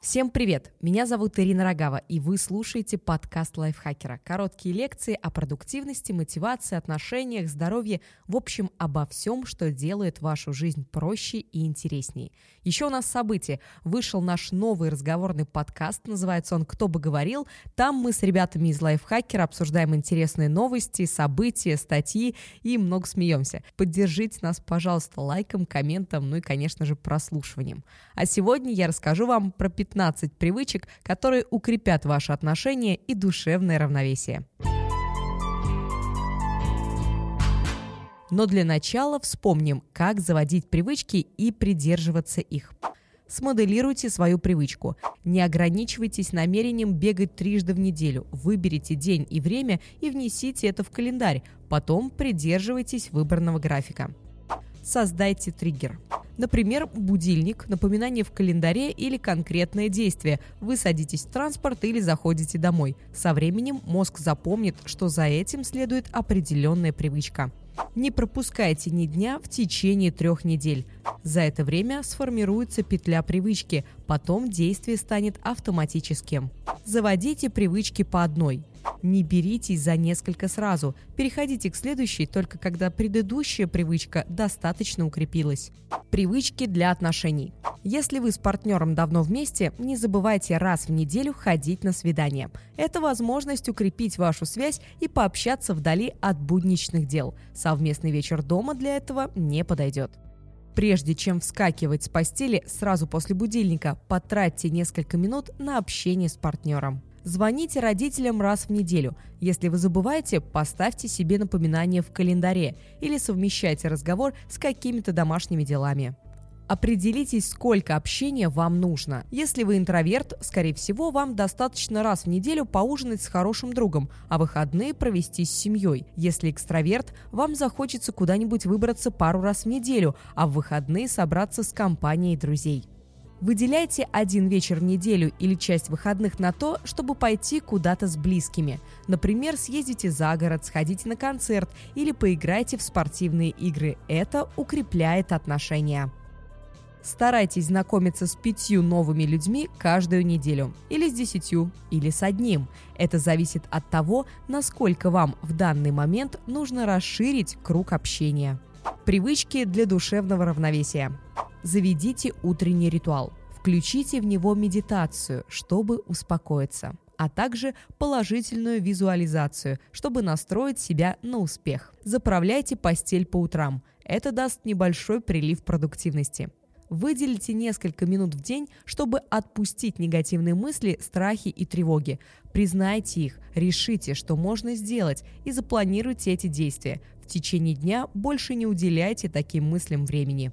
Всем привет! Меня зовут Ирина Рогава, и вы слушаете подкаст лайфхакера. Короткие лекции о продуктивности, мотивации, отношениях, здоровье, в общем, обо всем, что делает вашу жизнь проще и интереснее. Еще у нас событие. Вышел наш новый разговорный подкаст, называется он «Кто бы говорил?». Там мы с ребятами из лайфхакера обсуждаем интересные новости, события, статьи и много смеемся. Поддержите нас, пожалуйста, лайком, комментом, ну и, конечно же, прослушиванием. А сегодня я расскажу вам про 15 15 привычек, которые укрепят ваши отношения и душевное равновесие. Но для начала вспомним, как заводить привычки и придерживаться их. Смоделируйте свою привычку. Не ограничивайтесь намерением бегать трижды в неделю. Выберите день и время и внесите это в календарь. Потом придерживайтесь выбранного графика. Создайте триггер. Например, будильник, напоминание в календаре или конкретное действие. Вы садитесь в транспорт или заходите домой. Со временем мозг запомнит, что за этим следует определенная привычка. Не пропускайте ни дня в течение трех недель. За это время сформируется петля привычки, потом действие станет автоматическим. Заводите привычки по одной. Не беритесь за несколько сразу. Переходите к следующей только когда предыдущая привычка достаточно укрепилась. Привычки для отношений. Если вы с партнером давно вместе, не забывайте раз в неделю ходить на свидание. Это возможность укрепить вашу связь и пообщаться вдали от будничных дел. Совместный вечер дома для этого не подойдет. Прежде чем вскакивать с постели сразу после будильника, потратьте несколько минут на общение с партнером. Звоните родителям раз в неделю. Если вы забываете, поставьте себе напоминание в календаре или совмещайте разговор с какими-то домашними делами. Определитесь, сколько общения вам нужно. Если вы интроверт, скорее всего, вам достаточно раз в неделю поужинать с хорошим другом, а выходные провести с семьей. Если экстраверт, вам захочется куда-нибудь выбраться пару раз в неделю, а в выходные собраться с компанией друзей. Выделяйте один вечер в неделю или часть выходных на то, чтобы пойти куда-то с близкими. Например, съездите за город, сходите на концерт или поиграйте в спортивные игры. Это укрепляет отношения. Старайтесь знакомиться с пятью новыми людьми каждую неделю. Или с десятью, или с одним. Это зависит от того, насколько вам в данный момент нужно расширить круг общения. Привычки для душевного равновесия. Заведите утренний ритуал. Включите в него медитацию, чтобы успокоиться, а также положительную визуализацию, чтобы настроить себя на успех. Заправляйте постель по утрам. Это даст небольшой прилив продуктивности. Выделите несколько минут в день, чтобы отпустить негативные мысли, страхи и тревоги. Признайте их, решите, что можно сделать, и запланируйте эти действия. В течение дня больше не уделяйте таким мыслям времени.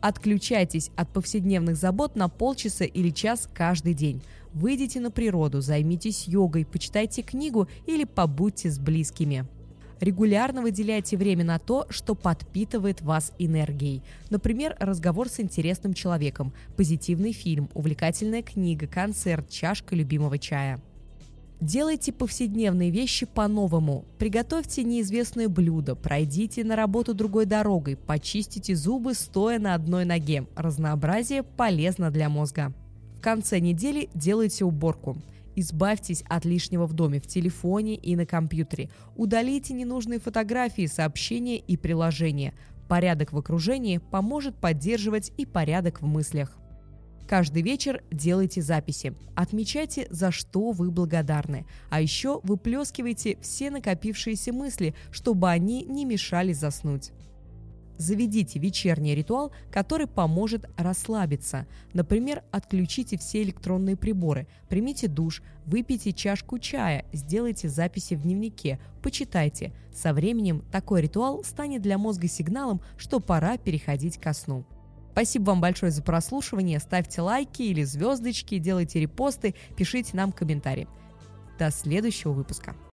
Отключайтесь от повседневных забот на полчаса или час каждый день. Выйдите на природу, займитесь йогой, почитайте книгу или побудьте с близкими. Регулярно выделяйте время на то, что подпитывает вас энергией. Например, разговор с интересным человеком, позитивный фильм, увлекательная книга, концерт, чашка любимого чая. Делайте повседневные вещи по-новому. Приготовьте неизвестное блюдо, пройдите на работу другой дорогой, почистите зубы, стоя на одной ноге. Разнообразие полезно для мозга. В конце недели делайте уборку. Избавьтесь от лишнего в доме, в телефоне и на компьютере. Удалите ненужные фотографии, сообщения и приложения. Порядок в окружении поможет поддерживать и порядок в мыслях. Каждый вечер делайте записи. Отмечайте, за что вы благодарны. А еще выплескивайте все накопившиеся мысли, чтобы они не мешали заснуть. Заведите вечерний ритуал, который поможет расслабиться. Например, отключите все электронные приборы, примите душ, выпейте чашку чая, сделайте записи в дневнике, почитайте. Со временем такой ритуал станет для мозга сигналом, что пора переходить ко сну. Спасибо вам большое за прослушивание. Ставьте лайки или звездочки, делайте репосты, пишите нам комментарии. До следующего выпуска.